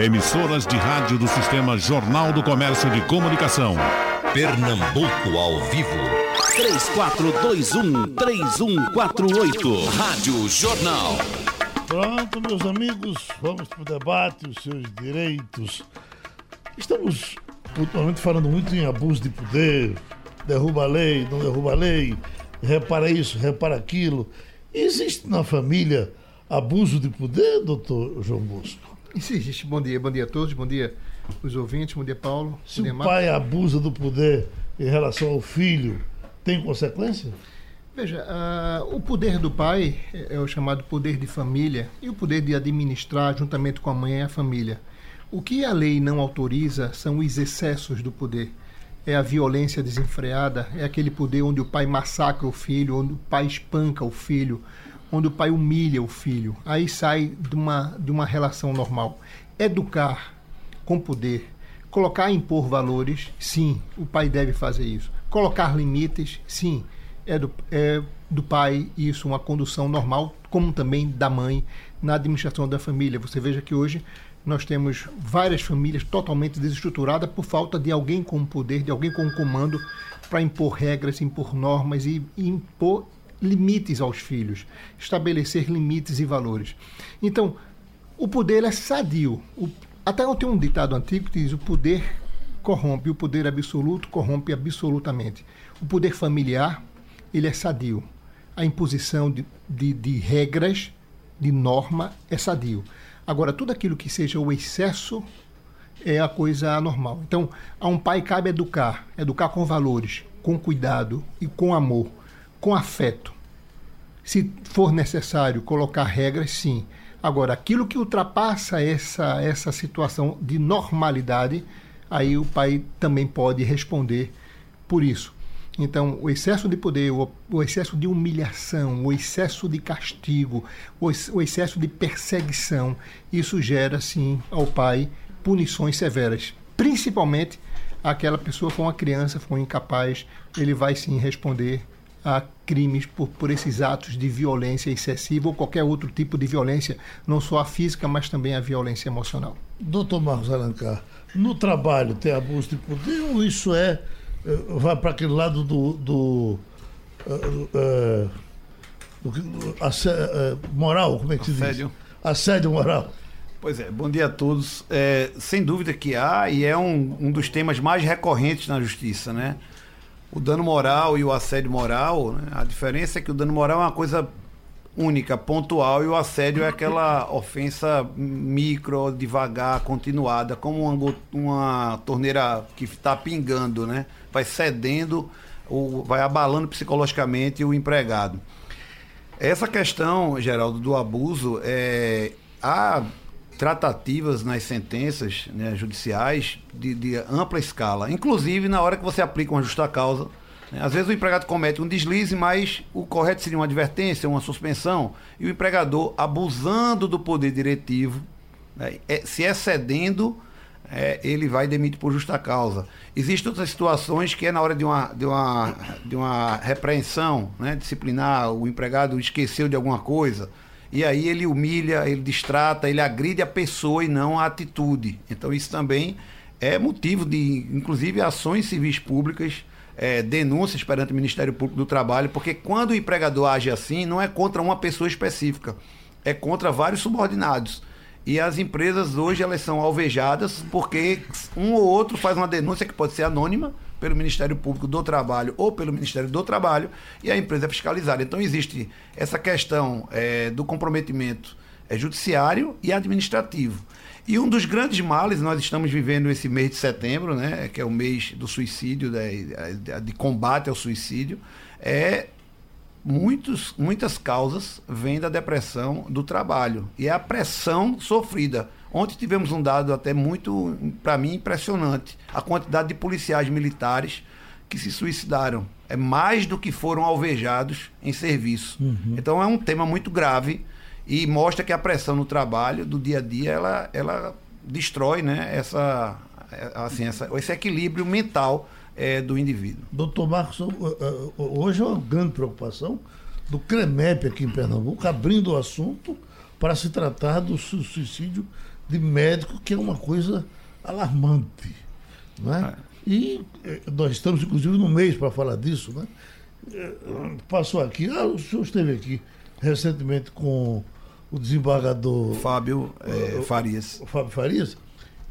Emissoras de rádio do Sistema Jornal do Comércio de Comunicação. Pernambuco ao vivo. 3421-3148. Rádio Jornal. Pronto, meus amigos, vamos para o debate, os seus direitos. Estamos ultimamente falando muito em abuso de poder, derruba a lei, não derruba a lei, repara isso, repara aquilo. Existe na família abuso de poder, doutor João Bosco? Existe. Bom dia, bom dia a todos, bom dia os ouvintes, bom dia Paulo. Se o pai abusa do poder em relação ao filho, tem consequência? Veja, uh, o poder do pai é o chamado poder de família e o poder de administrar juntamente com a mãe é a família. O que a lei não autoriza são os excessos do poder. É a violência desenfreada, é aquele poder onde o pai massacra o filho, onde o pai espanca o filho, onde o pai humilha o filho. Aí sai de uma, de uma relação normal. Educar com poder, colocar e impor valores, sim, o pai deve fazer isso. Colocar limites, sim, é do, é do pai isso, uma condução normal, como também da mãe na administração da família. Você veja que hoje nós temos várias famílias totalmente desestruturadas por falta de alguém com poder, de alguém com comando para impor regras, impor normas e, e impor limites aos filhos, estabelecer limites e valores. Então, o poder é sadio. O, até eu tenho um ditado antigo que diz: o poder corrompe, o poder absoluto corrompe absolutamente. O poder familiar, ele é sadio. A imposição de, de, de regras, de norma, é sadio. Agora, tudo aquilo que seja o excesso é a coisa anormal. Então, a um pai cabe educar, educar com valores, com cuidado e com amor com afeto. Se for necessário colocar regras, sim. Agora, aquilo que ultrapassa essa, essa situação de normalidade, aí o pai também pode responder por isso. Então, o excesso de poder, o, o excesso de humilhação, o excesso de castigo, o, o excesso de perseguição, isso gera, sim, ao pai punições severas. Principalmente aquela pessoa for uma criança, for incapaz, ele vai sim responder a crimes por, por esses atos de violência excessiva ou qualquer outro tipo de violência, não só a física, mas também a violência emocional. Doutor Marcos Alencar, no trabalho tem abuso de poder ou isso é. Eh, vai para aquele lado do. do, uh, uh, do uh, moral, como é que se diz? Assédio. Assédio moral. Pois é, bom dia a todos. É, sem dúvida que há, e é um, um dos temas mais recorrentes na justiça, né? O dano moral e o assédio moral, né? a diferença é que o dano moral é uma coisa única, pontual, e o assédio é aquela ofensa micro, devagar, continuada, como uma, uma torneira que está pingando, né? Vai cedendo, ou vai abalando psicologicamente o empregado. Essa questão, Geraldo, do abuso, é, há tratativas nas sentenças né, judiciais de, de, ampla escala, inclusive na hora que você aplica uma justa causa. Né, às vezes o empregado comete um deslize, mas o correto seria uma advertência, uma suspensão, e o empregador, abusando do poder diretivo, né, é, se excedendo, é, ele vai demitir por justa causa. Existem outras situações que é na hora de uma, de uma, de uma repreensão né, disciplinar, o empregado esqueceu de alguma coisa e aí ele humilha, ele distrata, ele agride a pessoa e não a atitude. Então isso também é motivo de, inclusive, ações civis públicas, é, denúncias perante o Ministério Público do Trabalho, porque quando o empregador age assim, não é contra uma pessoa específica, é contra vários subordinados. E as empresas hoje elas são alvejadas porque um ou outro faz uma denúncia que pode ser anônima, pelo Ministério Público do Trabalho ou pelo Ministério do Trabalho e a empresa é fiscalizada. Então existe essa questão é, do comprometimento é, judiciário e administrativo. E um dos grandes males, nós estamos vivendo esse mês de setembro, né, que é o mês do suicídio, de, de combate ao suicídio, é muitos, muitas causas vêm da depressão do trabalho. E é a pressão sofrida Ontem tivemos um dado até muito, para mim, impressionante. A quantidade de policiais militares que se suicidaram. É mais do que foram alvejados em serviço. Uhum. Então é um tema muito grave e mostra que a pressão no trabalho, do dia a dia, ela, ela destrói né, essa, assim, essa, esse equilíbrio mental é, do indivíduo. Doutor Marcos, hoje é uma grande preocupação do CREMEP aqui em Pernambuco, abrindo o assunto para se tratar do suicídio de médico, que é uma coisa alarmante. Né? E eh, nós estamos, inclusive, no mês para falar disso. Né? Eh, Passou aqui, ah, o senhor esteve aqui recentemente com o desembargador Fábio é, Farias. o Fábio Farias,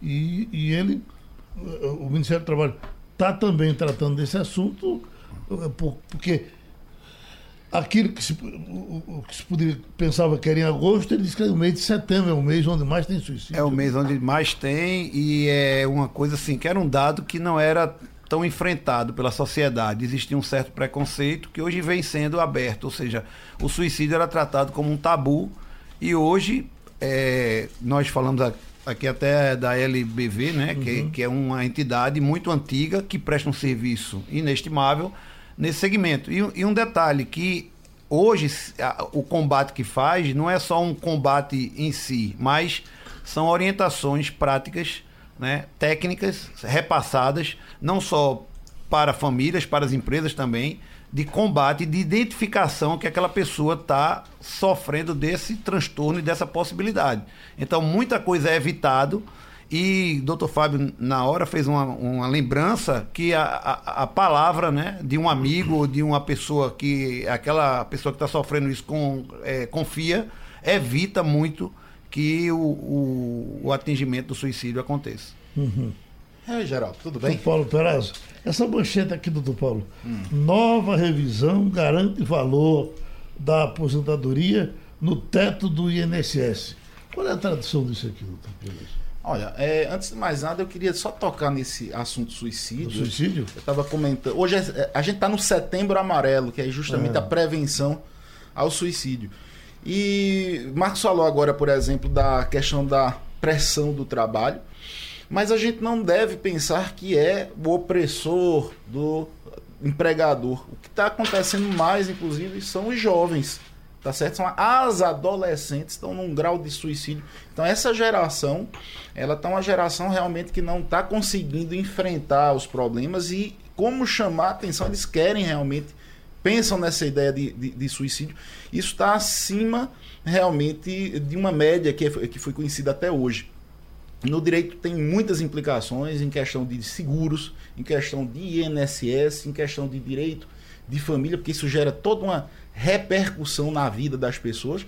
e, e ele, o Ministério do Trabalho, está também tratando desse assunto, por- porque aquilo que se, o, que se poderia, pensava que era em agosto, ele disse que o mês de setembro é o mês onde mais tem suicídio. É o mês onde mais tem e é uma coisa assim, que era um dado que não era tão enfrentado pela sociedade. Existia um certo preconceito que hoje vem sendo aberto, ou seja, o suicídio era tratado como um tabu e hoje é, nós falamos a- aqui até da LBV, né, que, que é uma entidade muito antiga que presta um serviço inestimável nesse segmento. E, um- e um detalhe que hoje a- o combate que faz não é só um combate em si, mas são orientações práticas, né, técnicas repassadas não só para famílias, para as empresas também, de combate, de identificação que aquela pessoa está sofrendo desse transtorno e dessa possibilidade. Então, muita coisa é evitado e Dr. Fábio, na hora, fez uma, uma lembrança que a, a, a palavra né, de um amigo ou de uma pessoa que aquela pessoa que está sofrendo isso com, é, confia, evita muito que o, o, o atingimento do suicídio aconteça. É, Geraldo, tudo Doutor bem? Paulo Perazzo, essa manchete aqui, doutor Paulo. Nova revisão garante valor da aposentadoria no teto do INSS. Qual é a tradução disso aqui, doutor Perazzo? Olha, é, antes de mais nada, eu queria só tocar nesse assunto suicídio. Do suicídio? Eu estava comentando. Hoje é- a gente está no setembro amarelo, que é justamente É. a prevenção ao suicídio. E Marcos falou agora, por exemplo, da questão da pressão do trabalho. Mas a gente não deve pensar que é o opressor do empregador. O que está acontecendo mais, inclusive, são os jovens. Tá certo? São as adolescentes estão num grau de suicídio. Então essa geração, ela tá uma geração realmente que não está conseguindo enfrentar os problemas e como chamar a atenção, eles querem realmente pensam nessa ideia de, de, de suicídio. Isso está acima realmente de uma média que, é- que foi conhecida até hoje. No direito tem muitas implicações em questão de seguros, em questão de INSS, em questão de direito de família, porque isso gera toda uma repercussão na vida das pessoas.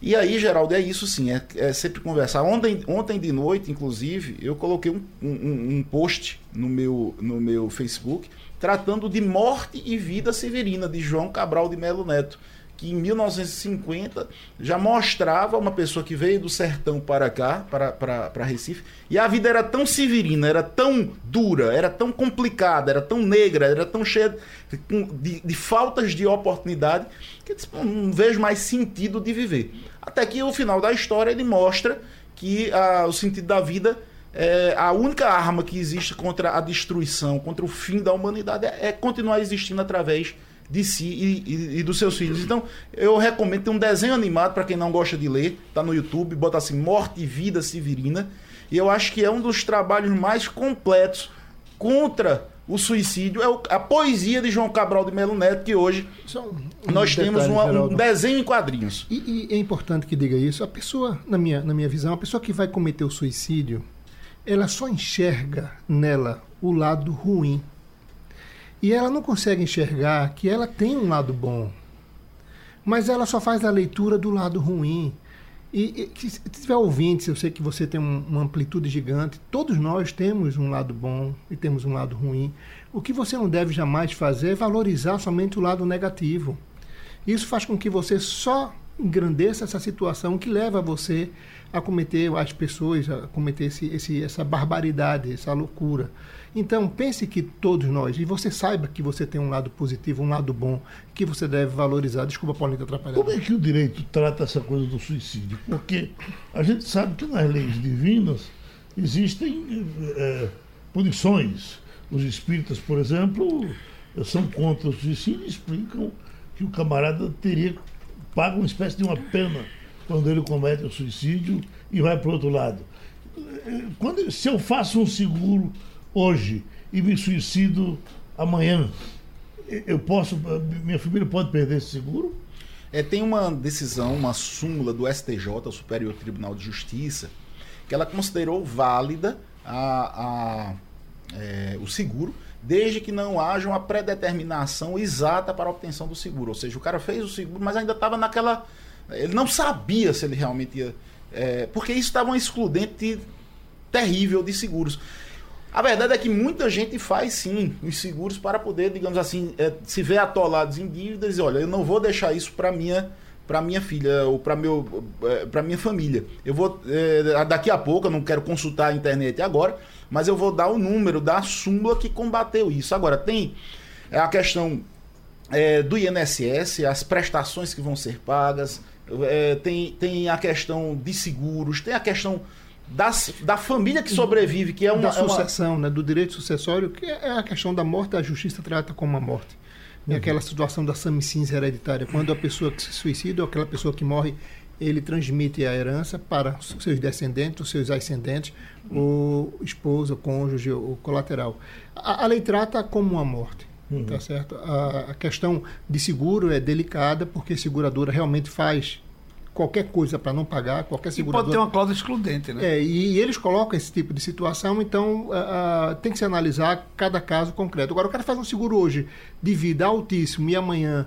E aí, Geraldo, é isso sim, é, é sempre conversar. Ontem, ontem de noite, inclusive, eu coloquei um, um, um post no meu, no meu Facebook tratando de morte e vida severina de João Cabral de Melo Neto, que em 1950 já mostrava uma pessoa que veio do sertão para cá, para, para, para Recife, e a vida era tão severina, era tão dura, era tão complicada, era tão negra, era tão cheia de, de, faltas de oportunidade, que eu disse, "Pô, não vejo mais sentido de viver. Até que o final da história ele mostra que ah, o sentido da vida é, a única arma que existe contra a destruição, contra o fim da humanidade, é, é continuar existindo através de si e, e- e dos seus filhos. Então, eu recomendo tem um desenho animado para quem não gosta de ler, tá no YouTube, bota assim Morte e Vida Severina, e eu acho que é um dos trabalhos mais completos contra o suicídio, é a poesia de João Cabral de Melo Neto, que hoje um nós temos uma- um desenho em quadrinhos. E, e é importante que diga isso. A pessoa, na minha, na minha visão, a pessoa que vai cometer o suicídio, ela só enxerga nela o lado ruim. E ela não consegue enxergar que ela tem um lado bom. Mas ela só faz a leitura do lado ruim. E, e se tiver ouvintes, eu sei que você tem um- uma amplitude gigante. Todos nós temos um lado bom e temos um lado ruim. O que você não deve jamais fazer é valorizar somente o lado negativo. Isso faz com que você só engrandeça essa situação que leva você a cometer as pessoas a cometer esse, esse, essa barbaridade, essa loucura. Então pense que todos nós, e você saiba que você tem um lado positivo, um lado bom, que você deve valorizar. Desculpa, Paulinho, te atrapalhar. Como é que o direito trata essa coisa do suicídio? Porque a gente sabe que nas leis divinas existem eh, punições. Os espíritas, por exemplo, são contra o suicídio e explicam que o camarada teria paga uma espécie de uma pena quando ele comete o suicídio e vai para o outro lado. Eh, Quando, se eu faço um seguro hoje e me suicido amanhã, eu posso, minha família pode perder esse seguro? É, tem uma decisão, uma súmula do STJ, o Superior Tribunal de Justiça, que ela considerou válida a, a, é, o seguro, desde que não haja uma predeterminação exata para a obtenção do seguro. Ou seja, o cara fez o seguro, mas ainda estava naquela. Ele não sabia se ele realmente ia. É, porque isso estava um excludente terrível de seguros. A verdade é que muita gente faz sim os seguros para poder, digamos assim, é, se ver atolados em dívidas e olha, eu não vou deixar isso para minha para minha filha ou para meu para minha família. Eu vou é, daqui a pouco, eu não quero consultar a internet agora, mas eu vou dar o número da súmula que combateu isso. Agora tem a questão é, do INSS, as prestações que vão ser pagas, é, tem, tem a questão de seguros, tem a questão das, da família que sobrevive, que é uma. Da sucessão, é uma... né, do direito sucessório, que é a questão da morte, a justiça trata como a morte. É uhum. aquela situação da samicins hereditária. Quando a pessoa que se suicida ou aquela pessoa que morre, ele transmite a herança para os seus descendentes, os seus ascendentes, o esposa, o cônjuge, o colateral. A, a lei trata como uma morte. Uhum. Tá certo? A, a, questão de seguro é delicada porque a seguradora realmente faz qualquer coisa para não pagar, qualquer seguradora... E pode ter uma cláusula excludente, né? É, e, eles colocam esse tipo de situação, então uh, tem que se analisar cada caso concreto. Agora, o cara faz um seguro hoje de vida altíssimo e amanhã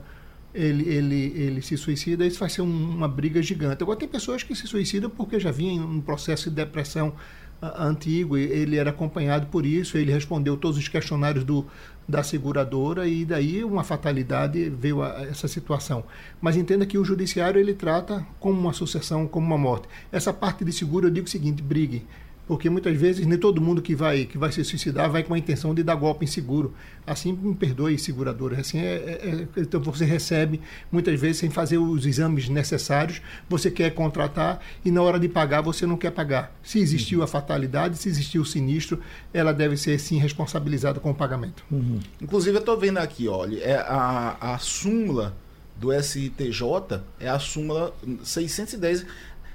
ele, ele, ele se suicida, isso vai ser um, uma briga gigante. Agora, tem pessoas que se suicidam porque já vinham um processo de depressão antigo, ele era acompanhado por isso, ele respondeu todos os questionários do, da seguradora e daí uma fatalidade veio a, essa situação. Mas entenda que o judiciário ele trata como uma sucessão, como uma morte. Essa parte de seguro eu digo o seguinte, brigue porque muitas vezes nem todo mundo que vai que vai se suicidar vai com a intenção de dar golpe em seguro. Assim, me perdoe, seguradora. Assim, é, é, é, então você recebe muitas vezes sem fazer os exames necessários. Você quer contratar e na hora de pagar você não quer pagar. Se existiu a fatalidade, se existiu o sinistro, ela deve ser sim responsabilizada com o pagamento. Uhum. Inclusive eu estou vendo aqui, olha, é a, a súmula do STJ é a súmula 610.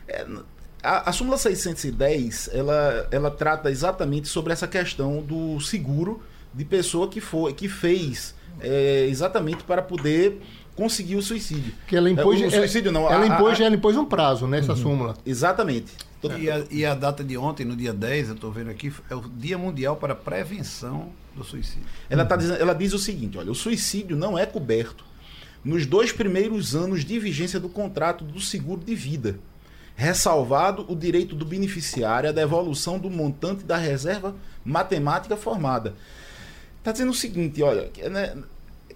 É, a, a súmula 610, ela, ela trata exatamente sobre essa questão do seguro de pessoa que foi que fez é, exatamente para poder conseguir o suicídio. Que ela impôs, é, o suicídio não. Ela, impôs, a, ela impôs um prazo nessa uhum. súmula. Exatamente. E a, e a, data de ontem, no dia 10, eu estou vendo aqui, é o Dia Mundial para a Prevenção do Suicídio. Ela, tá dizendo, ela diz o seguinte: olha, o suicídio não é coberto nos dois primeiros anos de vigência do contrato do seguro de vida ressalvado o direito do beneficiário à devolução do montante da reserva matemática formada. Está dizendo o seguinte, olha, que, né,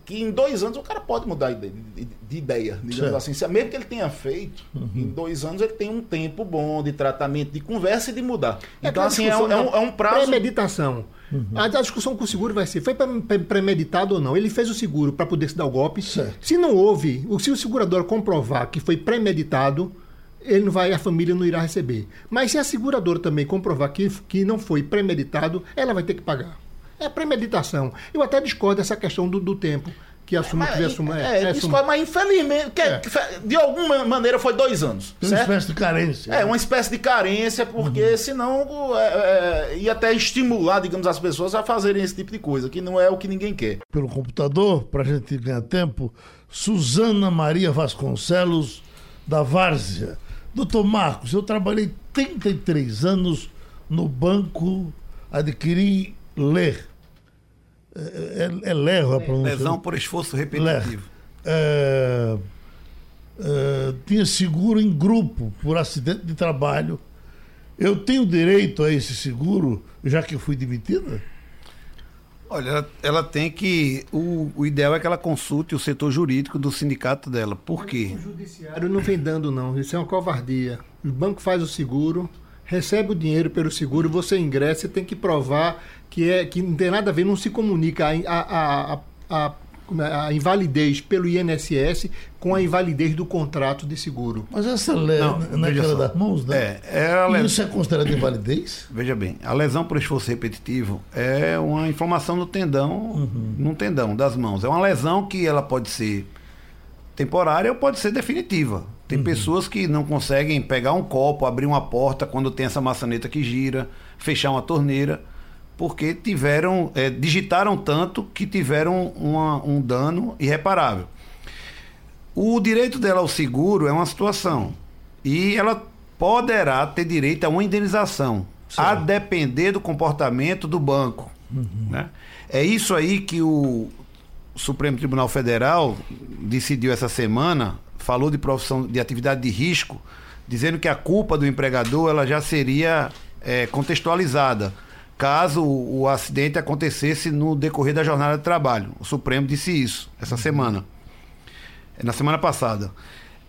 que, em dois anos o cara pode mudar de, de, de ideia, digamos assim. Mesmo que ele tenha feito, uhum. em dois anos ele tem um tempo bom de tratamento, de conversa e de mudar. É então, assim, é, é, um, é um prazo. Premeditação. Uhum. A discussão com o seguro vai ser: foi premeditado ou não? Ele fez o seguro para poder se dar o golpe. Certo. Se não houve, se o segurador comprovar que foi premeditado, ele não vai, a família não irá receber. Mas se a seguradora também comprovar que, que não foi premeditado, ela vai ter que pagar. É premeditação. Eu até discordo dessa questão do, do tempo que assume que assuma. É, é, discordo, mas infelizmente, que, é. de alguma maneira foi dois anos. Uma espécie de carência. É, uma espécie de carência, porque uhum. senão é, é, ia até estimular, digamos, as pessoas a fazerem esse tipo de coisa, que não é o que ninguém quer. Pelo computador, para a gente ganhar tempo, Suzana Maria Vasconcelos, da Várzea Doutor Marcos, eu trabalhei 33 anos no banco, adquiri LER. É, é, é LER a pronúncia? Lesão por esforço repetitivo. É, é, tinha seguro em grupo por acidente de trabalho. Eu tenho direito a esse seguro, já que fui demitida? Olha, ela, ela tem que. O, o, ideal é que ela consulte o setor jurídico do sindicato dela. Por quê? O judiciário não vem dando, não. Isso é uma covardia. O banco faz o seguro, recebe o dinheiro pelo seguro, você ingressa e tem que provar que, é, que não tem nada a ver, não se comunica a, a, a, a a invalidez pelo INSS com a invalidez do contrato de seguro. Mas essa lei naquela das mãos, né? É, é Isso é considerado invalidez? Veja bem, a lesão por esforço repetitivo é uma inflamação no tendão, uhum. no tendão das mãos. É uma lesão que ela pode ser temporária ou pode ser definitiva. Tem uhum. pessoas que não conseguem pegar um copo, abrir uma porta quando tem essa maçaneta que gira, fechar uma torneira porque tiveram, é, digitaram tanto que tiveram uma, um dano irreparável. O direito dela ao seguro é uma situação. E ela poderá ter direito a uma indenização, a depender do comportamento do banco. Né? É isso aí que o Supremo Tribunal Federal decidiu essa semana, falou de profissão de atividade de risco, dizendo que a culpa do empregador ela já seria é, contextualizada caso o, acidente acontecesse no decorrer da jornada de trabalho. O Supremo disse isso essa semana, na semana passada.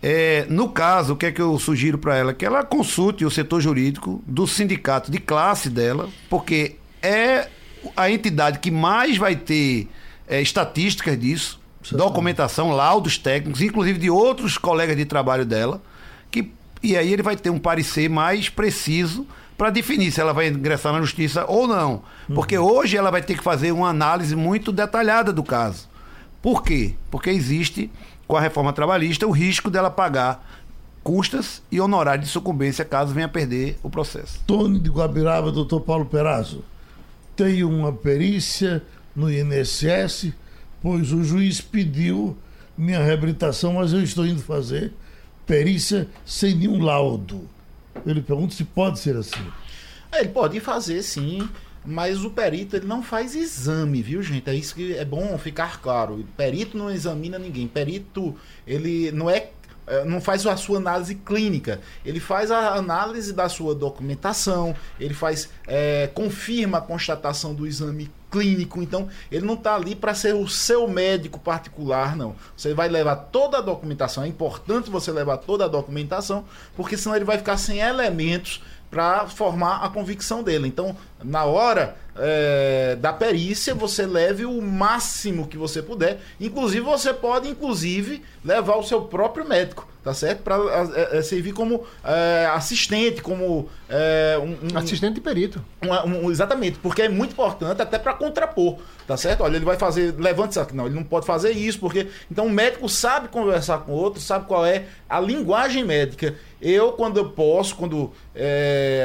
É, no caso, o que é que eu sugiro para ela? Que ela consulte o setor jurídico do sindicato de classe dela, porque é a entidade que mais vai ter é, estatísticas disso, documentação, laudos técnicos, inclusive de outros colegas de trabalho dela, que, e aí ele vai ter um parecer mais preciso para definir se ela vai ingressar na justiça ou não. Porque hoje ela vai ter que fazer uma análise muito detalhada do caso. Por quê? Porque existe, com a reforma trabalhista, o risco dela pagar custas e honorário de sucumbência caso venha perder o processo. Tony de Guabiraba, doutor Paulo Perazzo. Tem uma perícia no INSS, pois o juiz pediu minha reabilitação, mas eu estou indo fazer perícia sem nenhum laudo. Ele pergunta se pode ser assim. Ele pode fazer, sim. Mas o perito ele não faz exame, viu, gente? É isso que é bom ficar claro. O perito não examina ninguém. Perito, ele não é é, não faz a sua análise clínica, ele faz a análise da sua documentação, ele faz é, confirma a constatação do exame clínico, então ele não está ali para ser o seu médico particular, não. Você vai levar toda a documentação, é importante você levar toda a documentação, porque senão ele vai ficar sem elementos para formar a convicção dele. Então, na hora é, da perícia, você leve o máximo que você puder. Inclusive, você pode, inclusive, levar o seu próprio médico, tá certo? Para é, é, servir como é, assistente, como um, um, assistente de perito. Um, um, exatamente, porque é muito importante até para contrapor, tá certo? Olha, ele vai fazer, levante isso aqui, não, ele não pode fazer isso, porque então o médico sabe conversar com o outro, sabe qual é a linguagem médica. Eu, quando eu posso, quando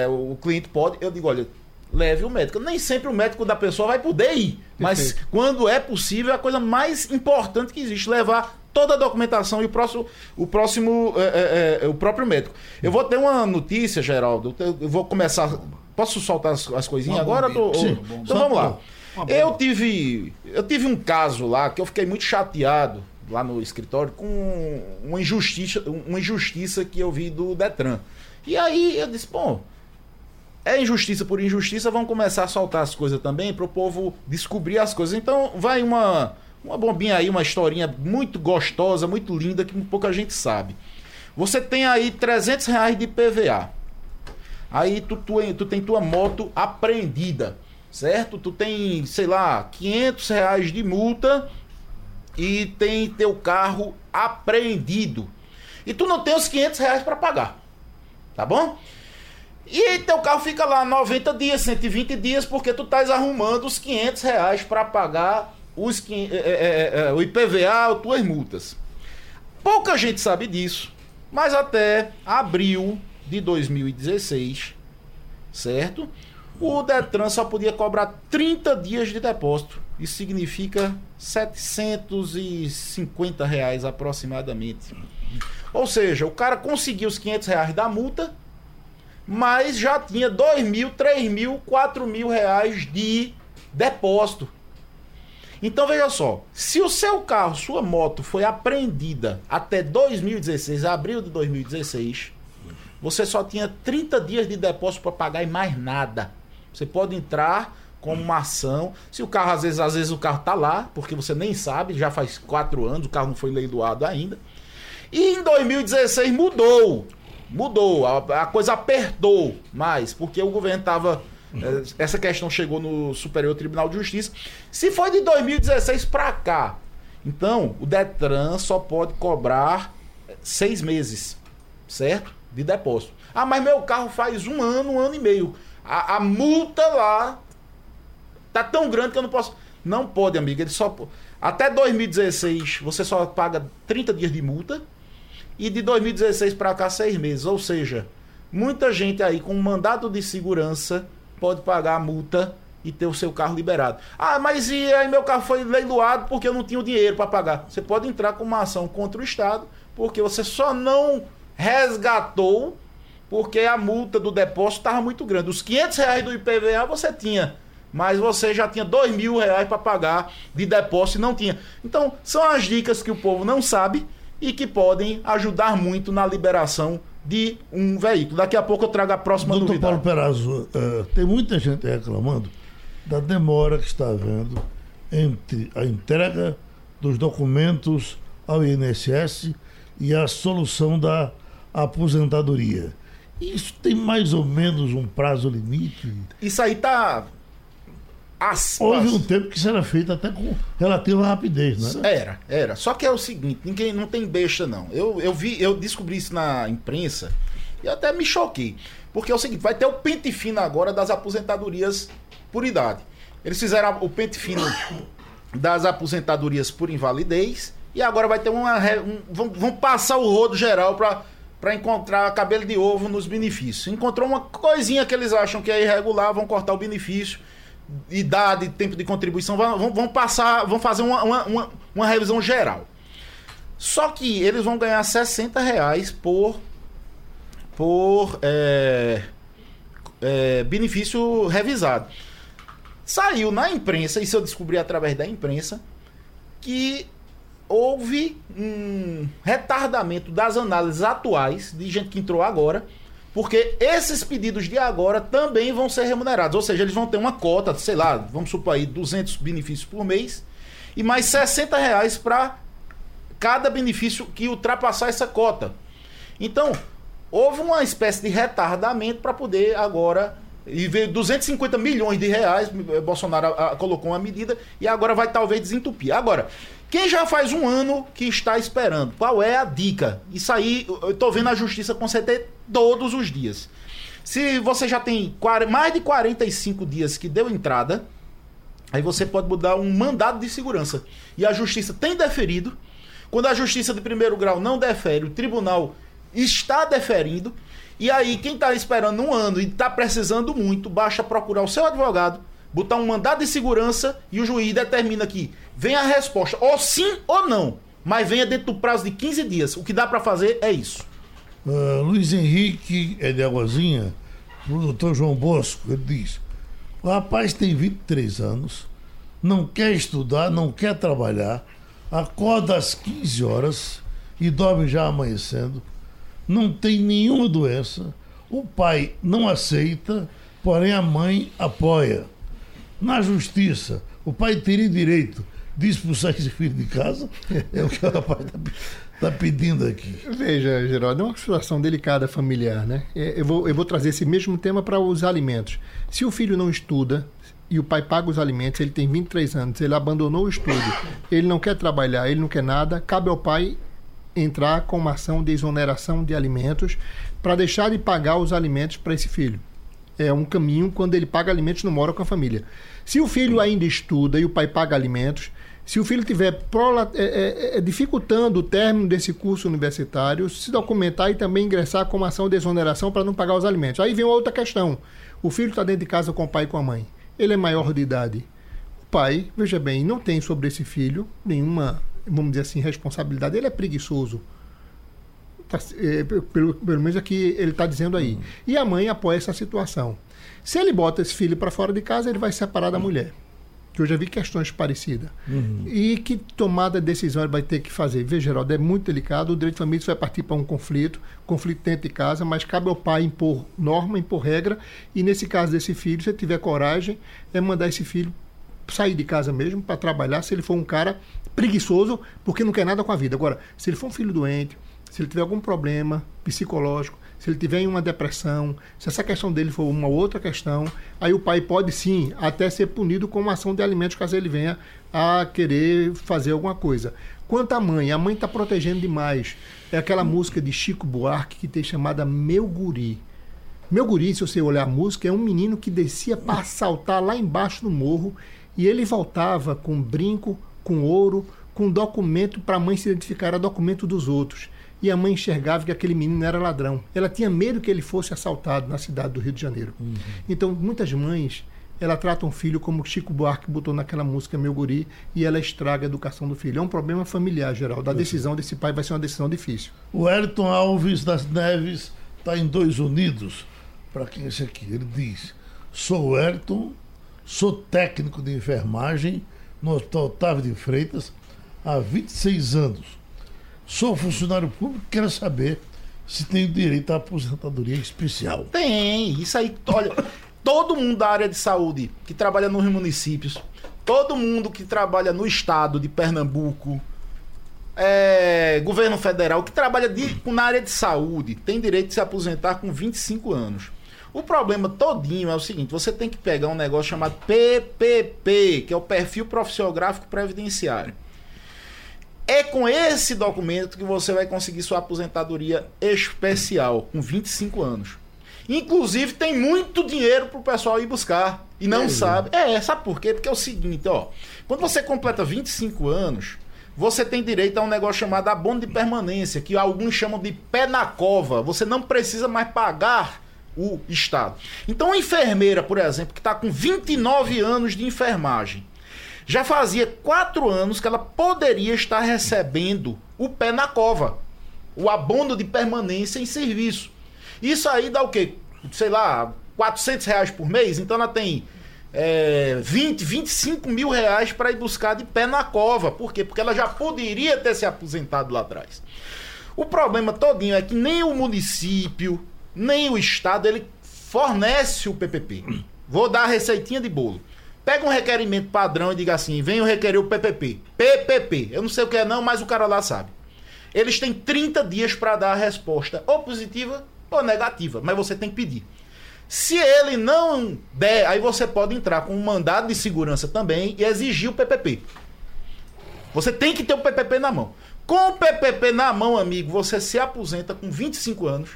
o cliente pode, eu digo, olha leve o médico. Nem sempre o médico da pessoa vai poder ir, mas Perfeito. quando é possível, é a coisa mais importante que existe, levar toda a documentação e o próximo, o próximo, é, é, é, o próprio médico. Eu vou ter uma notícia, Geraldo. Eu vou começar. Posso soltar as, as coisinhas agora? Tô, Sim, então vamos lá. Eu tive, eu tive um caso lá que eu fiquei muito chateado lá no escritório com uma injustiça, uma injustiça que eu vi do Detran. E aí eu disse, bom, é injustiça por injustiça, vão começar a soltar as coisas também para o povo descobrir as coisas. Então vai uma, uma bombinha aí, uma historinha muito gostosa, muito linda, que pouca gente sabe. Você tem aí 300 reais de PVA. Aí tu, tu, tu tem tua moto apreendida, certo? Tu tem, sei lá, 500 reais de multa e tem teu carro apreendido. E tu não tem os 500 reais para pagar, tá bom? E teu carro fica lá 90 dias, 120 dias, porque tu estás arrumando os 500 reais para pagar os, é, é, é, o IPVA ou tuas multas. Pouca gente sabe disso, mas até abril de 2016, certo? O Detran só podia cobrar 30 dias de depósito. Isso significa 750 reais aproximadamente. Ou seja, o cara conseguiu os 500 reais da multa mas já tinha 2 mil, 3 mil, 4 mil reais de depósito. Então veja só, se o seu carro, sua moto foi apreendida até 2016, abril de 2016, você só tinha 30 dias de depósito para pagar e mais nada. Você pode entrar como uma ação. Se o carro, às vezes, às vezes o carro tá lá, porque você nem sabe, já faz quatro anos, o carro não foi leiloado ainda. E em 2016 mudou mudou, a, a coisa apertou mais, porque o governo estava. Eh, essa questão chegou no Superior Tribunal de Justiça. Se foi de 2016 para cá, então o Detran só pode cobrar seis meses, certo? De depósito. Ah, mas meu carro faz um ano, um ano e meio. A, a multa lá tá tão grande que eu não posso. Não pode, amiga. Ele só. Até 2016 você só paga 30 dias de multa e de 2016 para cá, seis meses. Ou seja, muita gente aí com mandado de segurança pode pagar a multa e ter o seu carro liberado. Ah, mas e aí meu carro foi leiloado porque eu não tinha o dinheiro para pagar. Você pode entrar com uma ação contra o Estado porque você só não resgatou porque a multa do depósito estava muito grande. Os 500 reais do IPVA você tinha, mas você já tinha 2 mil reais para pagar de depósito e não tinha. Então, são as dicas que o povo não sabe e que podem ajudar muito na liberação de um veículo. Daqui a pouco eu trago a próxima Doutor novidade. Paulo Perazzo, eh, tem muita gente reclamando da demora que está havendo entre a entrega dos documentos ao INSS e a solução da aposentadoria. Isso tem mais ou menos um prazo limite? Isso aí tá. As, Houve um tempo que isso era feito até com relativa rapidez, né? Era, era. Só que é o seguinte, ninguém não tem besta não. Eu, eu vi, eu descobri isso na imprensa e até me choquei. Porque é o seguinte, vai ter o pente fino agora das aposentadorias por idade. Eles fizeram o pente fino das aposentadorias por invalidez e agora vai ter uma um, vão, vão passar o rodo geral para para encontrar cabelo de ovo nos benefícios. Encontrou uma coisinha que eles acham que é irregular, vão cortar o benefício idade, tempo de contribuição, vão, vão- passar, vão fazer uma, uma, uma, uma revisão geral. Só que eles vão ganhar 60 reais por, por é, é, benefício revisado. Saiu na imprensa, isso eu descobri através da imprensa, que houve um retardamento das análises atuais de gente que entrou agora, porque esses pedidos de agora também vão ser remunerados. Ou seja, eles vão ter uma cota, sei lá, vamos supor aí 200 benefícios por mês e mais 60 reais para cada benefício que ultrapassar essa cota. Então, houve uma espécie de retardamento para poder agora. E veio 250 milhões de reais, eh, Bolsonaro ah, colocou uma medida e agora vai talvez desentupir. Agora, quem já faz um ano que está esperando, qual é a dica? Isso aí, eu estou vendo a justiça conceder todos os dias. Se você já tem mais de 45 dias que deu entrada, Aí você pode mudar um mandado de segurança. E a justiça tem deferido. Quando a justiça de primeiro grau não defere, o tribunal está deferindo. E aí, quem está esperando um ano e está precisando muito, basta procurar o seu advogado, botar um mandado de segurança e o juiz determina que vem a resposta, ou sim ou não. Mas venha dentro do prazo de 15 dias. O que dá para fazer é isso. Ah, Luiz Henrique é de Aguazinha, o doutor João Bosco, ele diz: o rapaz tem 23 anos, não quer estudar, não quer trabalhar, acorda às 15 horas e dorme já amanhecendo, não tem nenhuma doença, o pai não aceita, porém a mãe apoia. Na justiça, o pai teria direito de expulsar esse filho de casa, é o que o rapaz está pedindo aqui. Veja, Geraldo, é uma situação delicada familiar, né? É, Eu vou, eu vou trazer esse mesmo tema para os alimentos. Se o filho não estuda e o pai paga os alimentos, ele tem 23 anos, ele abandonou o estudo, ele não quer trabalhar, ele não quer nada, cabe ao pai entrar com uma ação de exoneração de alimentos para deixar de pagar os alimentos para esse filho. É um caminho quando ele paga alimentos não mora com a família. Se o filho ainda estuda e o pai paga alimentos, se o filho estiver é, dificultando o término desse curso universitário, se documentar e também ingressar com uma ação de exoneração para não pagar os alimentos. Aí vem outra questão. O filho está dentro de casa com o pai e com a mãe. Ele é maior de idade. O pai, veja bem, não tem sobre esse filho nenhuma, vamos dizer assim, responsabilidade. Ele é preguiçoso. Tá, é, pelo, pelo menos é que ele está dizendo aí. E a mãe apoia essa situação. Se ele bota esse filho para fora de casa, ele vai se separar da mulher. Que eu já vi questões parecidas. E que tomada de decisão ele vai ter que fazer? Veja, Geraldo, é muito delicado. O direito de família vai partir para um conflito, conflito dentro de casa, mas cabe ao pai impor norma, impor regra. E nesse caso desse filho, se ele tiver coragem, é mandar esse filho sair de casa mesmo para trabalhar. Se ele for um cara preguiçoso, porque não quer nada com a vida. Agora, se ele for um filho doente, se ele tiver algum problema psicológico, se ele tiver uma depressão, se essa questão dele for uma outra questão, aí o pai pode sim até ser punido com uma ação de alimentos caso ele venha a querer fazer alguma coisa. Quanto à mãe, a mãe está protegendo demais. É aquela música de Chico Buarque que tem chamada Meu Guri. Meu Guri, se você olhar a música, é um menino que descia para saltar lá embaixo no morro e ele voltava com brinco, com ouro, com documento para a mãe se identificar, era documento dos outros e a mãe enxergava que aquele menino era ladrão. Ela tinha medo que ele fosse assaltado na cidade do Rio de Janeiro. Uhum. Então, muitas mães, ela trata um filho como Chico Buarque botou naquela música Meu Guri e ela estraga a educação do filho. É um problema familiar, geral. Da decisão desse pai vai ser uma decisão difícil. O Elton Alves das Neves está em Dois Unidos. Para quem é esse aqui? Ele diz: Sou Ayrton, sou técnico de enfermagem no Hospital Otávio de Freitas há 26 anos. Sou funcionário público quero saber se tenho direito à aposentadoria especial. Tem, isso aí, olha, todo mundo da área de saúde que trabalha nos municípios, todo mundo que trabalha no estado de Pernambuco, é, governo federal, que trabalha de, na área de saúde, tem direito de se aposentar com 25 anos. O problema todinho é o seguinte, você tem que pegar um negócio chamado PPP, que é o Perfil Profissional Gráfico Previdenciário. É com esse documento que você vai conseguir sua aposentadoria especial, com 25 anos. Inclusive, tem muito dinheiro pro pessoal ir buscar. E não É, sabe. É, sabe por quê? Porque é o seguinte, ó. Quando você completa 25 anos, você tem direito a um negócio chamado abono de permanência, que alguns chamam de pé na cova. Você não precisa mais pagar o Estado. Então, uma enfermeira, por exemplo, que está com 29 anos de enfermagem, já fazia quatro anos que ela poderia estar recebendo o pé na cova, o abono de permanência em serviço. Isso aí dá o quê? Sei lá, 400 reais por mês? Então ela tem é, 20, 25 mil reais para ir buscar de pé na cova. Por quê? Porque ela já poderia ter se aposentado lá atrás. O problema todinho é que nem o município, nem o estado, ele fornece o PPP. Vou dar a receitinha de bolo. Pega um requerimento padrão e diga assim: venho requerer o PPP. PPP. Eu não sei o que é não, mas o cara lá sabe. Eles têm 30 dias para dar a resposta, ou positiva ou negativa, mas você tem que pedir. Se ele não der, aí você pode entrar com um mandado de segurança também e exigir o PPP. Você tem que ter o PPP na mão. Com o PPP na mão, amigo, você se aposenta com 25 anos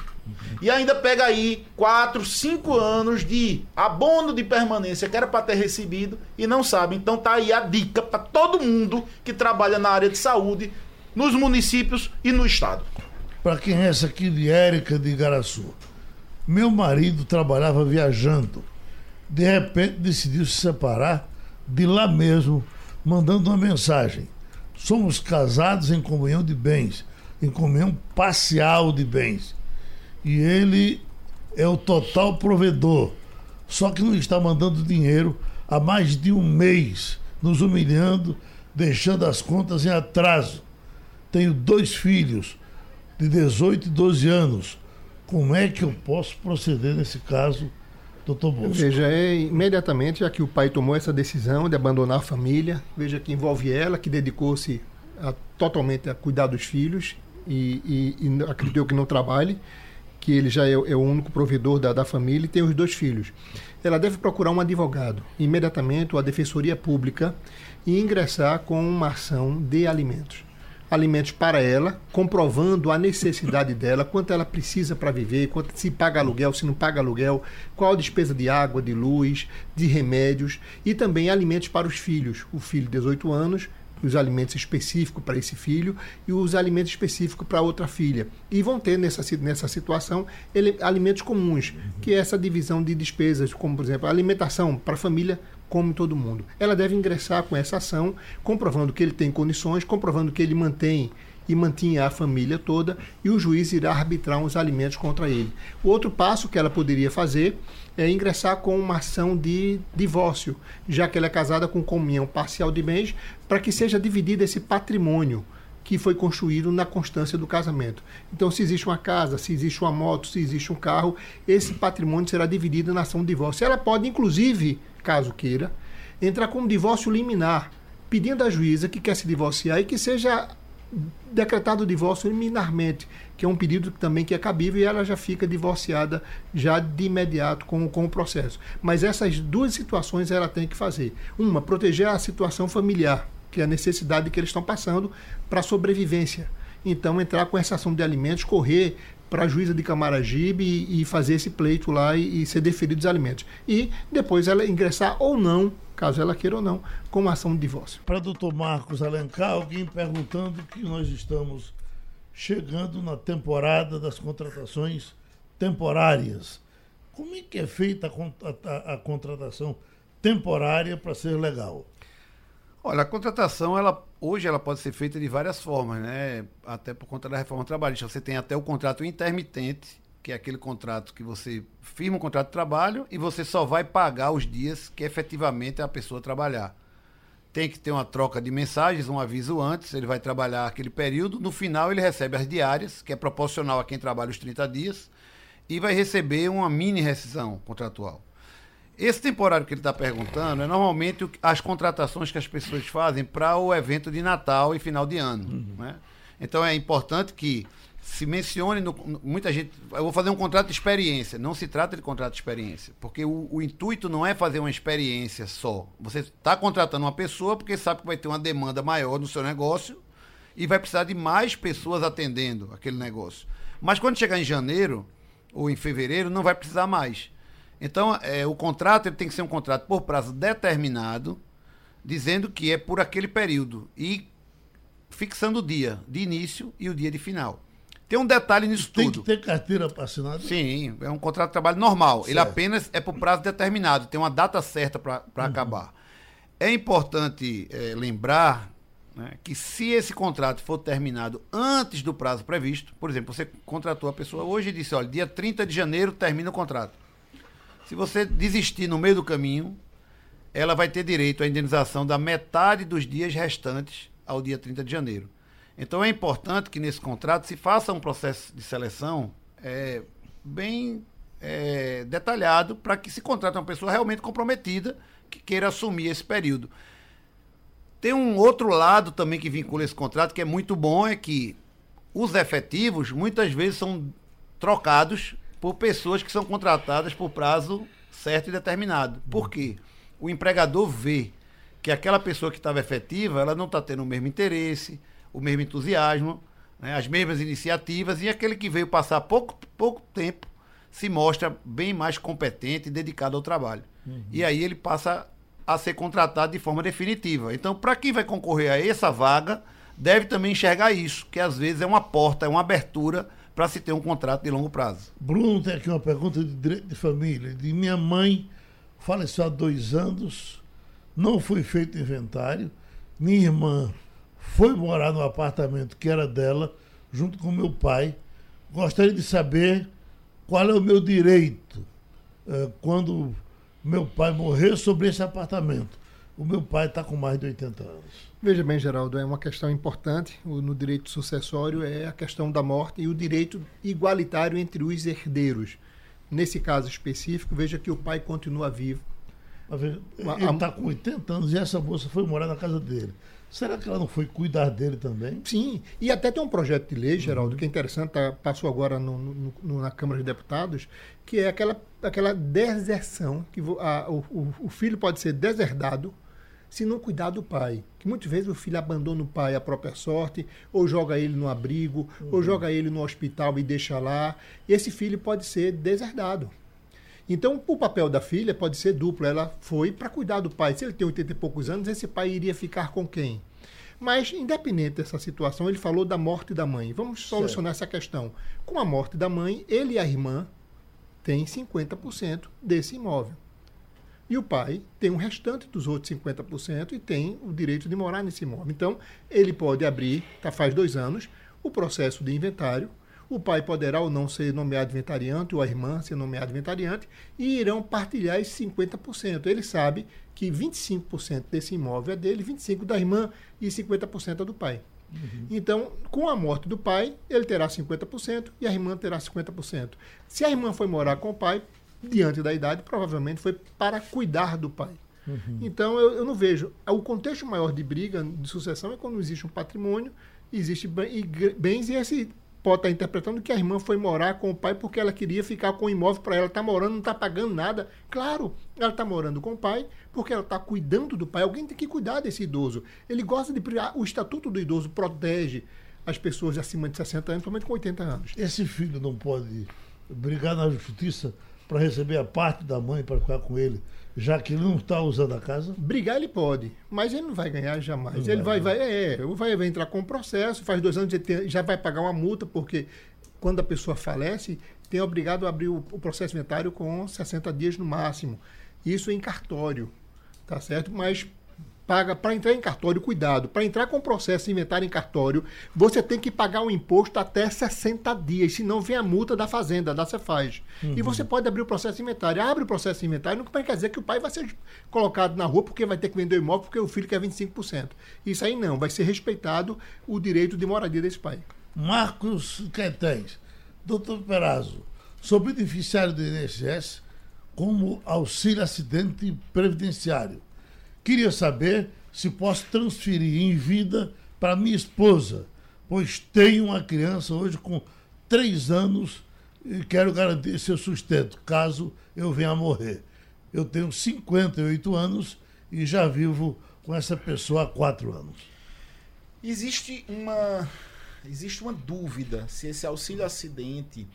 e ainda pega aí 4, 5 anos de abono de permanência que era para ter recebido e não sabe. Então tá aí a dica para todo mundo que trabalha na área de saúde, nos municípios e no estado. Para quem é essa aqui de Érica de Igaraçu. Meu marido trabalhava viajando. De repente decidiu se separar de lá mesmo, mandando uma mensagem. Somos casados em comunhão de bens, em comunhão parcial de bens. E ele é o total provedor. Só que não está mandando dinheiro há mais de um mês, nos humilhando, deixando as contas em atraso. Tenho dois filhos, de 18 e 12 anos. Como é que eu posso proceder nesse caso, doutor Bolso? Veja, é imediatamente, já que o pai tomou essa decisão de abandonar a família, veja que envolve ela, que dedicou-se totalmente a cuidar dos filhos e, e, e acreditou que não trabalhe, que ele já é, é o único provedor da, da família e tem os dois filhos. Ela deve procurar um advogado, imediatamente, ou a Defensoria Pública, e ingressar com uma ação de alimentos alimentos para ela, comprovando a necessidade dela, quanto ela precisa para viver, quanto se paga aluguel, se não paga aluguel, qual a despesa de água, de luz, de remédios e também alimentos para os filhos. O filho de 18 anos, os alimentos específicos para esse filho e os alimentos específicos para outra filha. E vão ter nessa, nessa situação ele, alimentos comuns, que é essa divisão de despesas, como por exemplo, a alimentação para a família come todo mundo. Ela deve ingressar com essa ação, comprovando que ele tem condições, comprovando que ele mantém e mantinha a família toda, e o juiz irá arbitrar uns alimentos contra ele. O outro passo que ela poderia fazer é ingressar com uma ação de divórcio, já que ela é casada com comunhão parcial de bens, para que seja dividido esse patrimônio que foi construído na constância do casamento. Então, se existe uma casa, se existe uma moto, se existe um carro, esse patrimônio será dividido na ação de divórcio. Ela pode, inclusive, caso queira, entrar com um divórcio liminar, pedindo à juíza que quer se divorciar e que seja decretado o divórcio liminarmente, que é um pedido também que é cabível e ela já fica divorciada já de imediato com, com o processo. Mas essas duas situações ela tem que fazer. Uma, proteger a situação familiar, que é a necessidade que eles estão passando para a sobrevivência. Então, entrar com essa ação de alimentos, correr para a juíza de Camaragibe e, e fazer esse pleito lá e, e ser deferido os alimentos. E depois ela ingressar ou não, caso ela queira ou não, com uma ação de divórcio. Para doutor Marcos Alencar, alguém perguntando que nós estamos chegando na temporada das contratações temporárias. Como é que é feita a- a- a contratação temporária para ser legal? Olha, a contratação, ela, hoje ela pode ser feita de várias formas, né? Até por conta da reforma trabalhista. Você tem até o contrato intermitente, que é aquele contrato que você firma um contrato de trabalho e você só vai pagar os dias que efetivamente a pessoa trabalhar. Tem que ter uma troca de mensagens, um aviso antes, ele vai trabalhar aquele período, no final ele recebe as diárias, que é proporcional a quem trabalha os 30 dias, e vai receber uma mini rescisão contratual. Esse temporário que ele está perguntando é normalmente as contratações que as pessoas fazem para o evento de Natal e final de ano. Né? Então é importante que se mencione, no- muita gente. Eu vou fazer um contrato de experiência. Não se trata de contrato de experiência. Porque o, o intuito não é fazer uma experiência só. Você está contratando uma pessoa porque sabe que vai ter uma demanda maior no seu negócio e vai precisar de mais pessoas atendendo aquele negócio. Mas quando chegar em janeiro ou em fevereiro, não vai precisar mais. Então, é, o contrato ele tem que ser um contrato por prazo determinado, dizendo que é por aquele período e fixando o dia de início e o dia de final. Tem um detalhe nisso Tem tudo. que ter carteira assinada? Sim, é um contrato de trabalho normal. Ele Certo. apenas é por prazo determinado, tem uma data certa para acabar. É importante eh, lembrar né, que se esse contrato for terminado antes do prazo previsto, por exemplo, você contratou a pessoa hoje e disse, olha, dia 30 de janeiro termina o contrato. Se você desistir no meio do caminho, ela vai ter direito à indenização da metade dos dias restantes ao dia 30 de janeiro. Então é importante que nesse contrato se faça um processo de seleção é, bem é, detalhado para que se contrate uma pessoa realmente comprometida que queira assumir esse período. Tem um outro lado também que vincula esse contrato que é muito bom, é que os efetivos muitas vezes são trocados por pessoas que são contratadas por prazo certo e determinado. Por quê? O empregador vê que aquela pessoa que estava efetiva, ela não está tendo o mesmo interesse, o mesmo entusiasmo, né, as mesmas iniciativas, e aquele que veio passar pouco, pouco tempo se mostra bem mais competente e dedicado ao trabalho. E aí ele passa a ser contratado de forma definitiva. Então, para quem vai concorrer a essa vaga, deve também enxergar isso, que às vezes é uma porta, é uma abertura para se ter um contrato de longo prazo. Bruno tem aqui uma pergunta de direito de família. De minha mãe faleceu há dois anos, não foi feito inventário. Minha irmã foi morar no apartamento que era dela, junto com meu pai. Gostaria de saber qual é o meu direito eh, quando meu pai morrer sobre esse apartamento. O meu pai está com mais de 80 anos. Veja bem, Geraldo, é uma questão importante no direito sucessório é a questão da morte e o direito igualitário entre os herdeiros. Nesse caso específico, veja que o pai continua vivo. Ele está com 80 anos e essa moça foi morar na casa dele. Será que ela não foi cuidar dele também? Sim, e até tem um projeto de lei, Geraldo, que é interessante, tá- passou agora no- no- na Câmara de Deputados, que é aquela, aquela deserção, que a- o- o filho pode ser deserdado se não cuidar do pai. Que muitas vezes o filho abandona o pai à própria sorte, ou joga ele no abrigo, ou joga ele no hospital e deixa lá. Esse filho pode ser deserdado. Então, o papel da filha pode ser duplo. Ela foi para cuidar do pai. Se ele tem 80 e poucos anos, esse pai iria ficar com quem? Mas, independente dessa situação, ele falou da morte da mãe. Vamos solucionar essa questão. Com a morte da mãe, ele e a irmã têm 50% desse imóvel. E o pai tem um restante dos outros 50% e tem o direito de morar nesse imóvel. Então, ele pode abrir, tá, faz dois anos, o processo de inventário. O pai poderá ou não ser nomeado inventariante, ou a irmã ser nomeada inventariante, e irão partilhar esses 50%. Ele sabe que 25% desse imóvel é dele, 25% da irmã e 50% é do pai. Então, com a morte do pai, ele terá 50% e a irmã terá 50%. Se a irmã foi morar com o pai, diante da idade, provavelmente foi para cuidar do pai. Então, eu, eu não vejo. O contexto maior de briga, de sucessão, é quando existe um patrimônio, existe e bens, e esse pode estar interpretando que a irmã foi morar com o pai porque ela queria ficar com o imóvel para ela. Está morando, não está pagando nada. Claro, ela está morando com o pai porque ela está cuidando do pai. Alguém tem que cuidar desse idoso. Ele gosta de. O Estatuto do Idoso protege as pessoas acima de 60 anos, principalmente com 80 anos. Esse filho não pode brigar na justiça para receber a parte da mãe para ficar com ele, já que ele não está usando a casa? Brigar ele pode, mas ele não vai ganhar jamais. Não ele vai, vai, vai, é, vai, vai entrar com um processo, faz dois anos ele tem- já vai pagar uma multa, porque quando a pessoa falece, tem obrigado a abrir o, o processo inventário com 60 dias no máximo. Isso em cartório, tá certo? Mas paga para entrar em cartório, cuidado, para entrar com processo de inventário em cartório, você tem que pagar o imposto até 60 dias, senão vem a multa da fazenda, da Cefaz. Uhum. E você pode abrir o processo de inventário. Abre o processo de inventário, não quer dizer que o pai vai ser colocado na rua porque vai ter que vender o imóvel porque o filho quer 25%. Isso aí não, vai ser respeitado o direito de moradia desse pai. Marcos Quetens, doutor Perazzo, sou beneficiário do INSS como auxílio acidente previdenciário. Queria saber se posso transferir em vida para minha esposa, pois tenho uma criança hoje com três anos e quero garantir seu sustento caso eu venha a morrer. Eu tenho 58 anos e já vivo com essa pessoa há quatro anos. Existe uma existe uma dúvida se esse auxílio acidente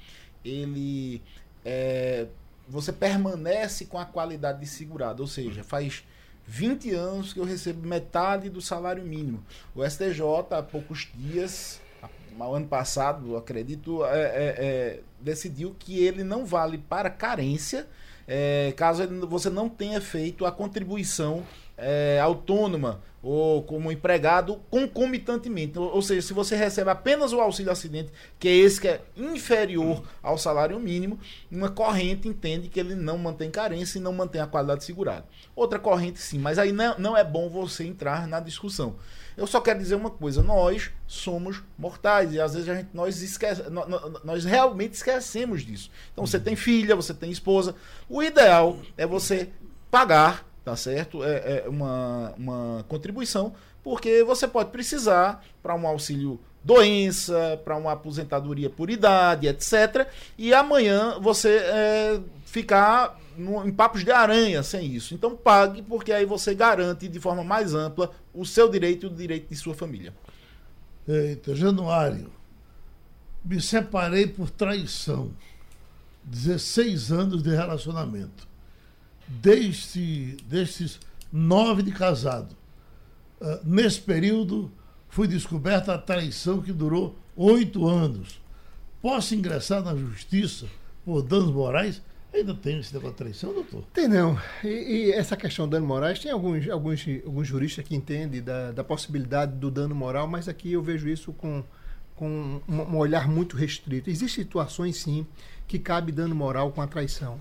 ele é, você permanece com a qualidade de segurado, ou seja, faz 20 anos que eu recebo metade do salário mínimo. O STJ há poucos dias, ano passado, acredito, é, é, é, decidiu que ele não vale para carência é, caso você não tenha feito a contribuição é, autônoma ou como empregado concomitantemente. Ou, ou, seja, se você recebe apenas o auxílio acidente, que é esse que é inferior ao salário mínimo, uma corrente entende que ele não mantém carência e não mantém a qualidade segurada. Outra corrente sim, mas aí não, não é bom você entrar na discussão. Eu só quero dizer uma coisa: nós somos mortais e às vezes a gente, nós, esquece, nós, nós realmente esquecemos disso. Então você tem filha, você tem esposa. O ideal é você pagar, tá certo? É, é uma, uma contribuição, porque você pode precisar para um auxílio doença, para uma aposentadoria por idade, etc. E amanhã você é, ficar no, em papos de aranha sem isso. Então pague, porque aí você garante de forma mais ampla o seu direito e o direito de sua família. Eita, Januário, me separei por traição. 16 anos de relacionamento. Desde, destes nove de casado. Uh, nesse período, foi descoberta a traição que durou oito anos. Posso ingressar na justiça por danos morais? Ainda tem esse negócio de traição, doutor? Tem não. E, e, essa questão do dano morais, tem alguns, alguns, alguns juristas que entendem da, da possibilidade do dano moral, mas aqui eu vejo isso com, com um, um olhar muito restrito. Existem situações, sim, que cabe dano moral com a traição.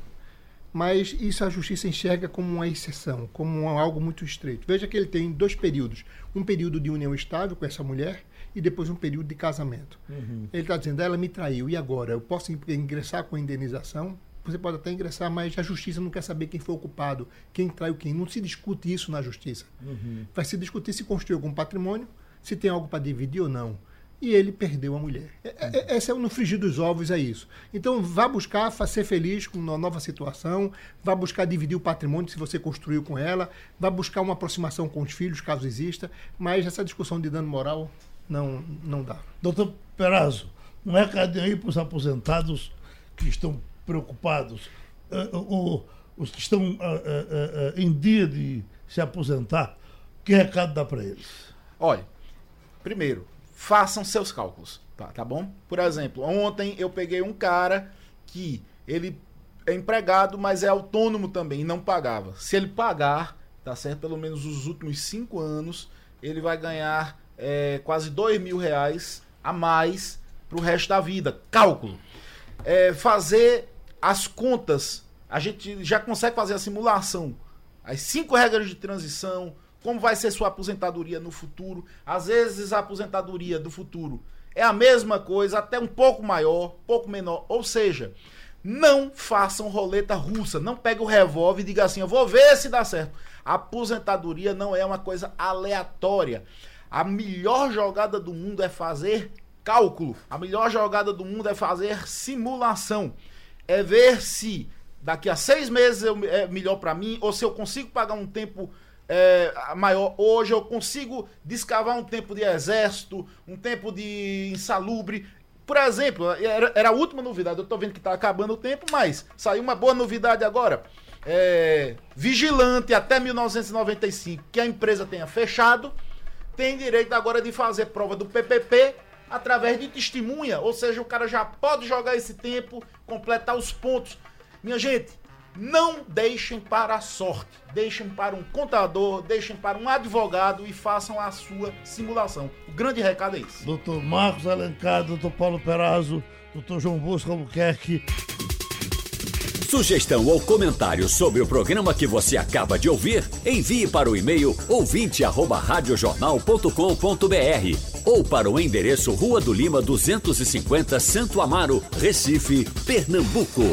Mas isso a justiça enxerga como uma exceção, como algo muito estreito. Veja que ele tem dois períodos: um período de união estável com essa mulher e depois um período de casamento. Uhum. Ele está dizendo, ela me traiu, e agora? Eu posso ingressar com a indenização? você pode até ingressar, mas a justiça não quer saber quem foi o culpado, quem traiu quem. Não se discute isso na justiça. Uhum. Vai se discutir se construiu algum patrimônio, se tem algo para dividir ou não. E ele perdeu a mulher. É, é, esse é no frigir dos ovos, é isso. Então, vá buscar ser feliz com uma nova situação, vá buscar dividir o patrimônio se você construiu com ela, vá buscar uma aproximação com os filhos, caso exista, mas essa discussão de dano moral não, não dá. Doutor Perazzo, um recadinho aí para os aposentados que estão preocupados, uh, os que estão uh, uh, em dia de se aposentar, que recado dá para eles? Olha, primeiro, façam seus cálculos, tá, tá bom? Por exemplo, ontem eu peguei um cara que ele é empregado, mas é autônomo também e não pagava. Se ele pagar, tá certo? Pelo menos os últimos cinco anos, ele vai ganhar é, quase dois mil reais a mais para o resto da vida. Cálculo. É, fazer as contas, a gente já consegue fazer a simulação. As cinco regras de transição, como vai ser sua aposentadoria no futuro. Às vezes a aposentadoria do futuro é a mesma coisa, até um pouco maior, pouco menor. Ou seja, não façam roleta russa. Não pegue o revólver e diga assim, eu vou ver se dá certo. A aposentadoria não é uma coisa aleatória. A melhor jogada do mundo é fazer cálculo. A melhor jogada do mundo é fazer simulação é ver se daqui a seis meses é melhor para mim, ou se eu consigo pagar um tempo é, maior hoje, eu consigo descavar um tempo de exército, um tempo de insalubre. Por exemplo, era, era a última novidade, eu tô vendo que tá acabando o tempo, mas saiu uma boa novidade agora. É, vigilante até 1995 que a empresa tenha fechado, tem direito agora de fazer prova do PPP através de testemunha, ou seja, o cara já pode jogar esse tempo, completar os pontos. Minha gente, Não deixem para a sorte, deixem para um contador, deixem para um advogado e façam a sua simulação. O grande recado é esse. Doutor Marcos Alencar, doutor Paulo Perazzo, doutor João Bosco Albuquerque. Sugestão ou comentário sobre o programa que você acaba de ouvir, envie para o e-mail ouvinte@radiojornal.com.br ou para o endereço Rua do Lima 250, Santo Amaro, Recife, Pernambuco.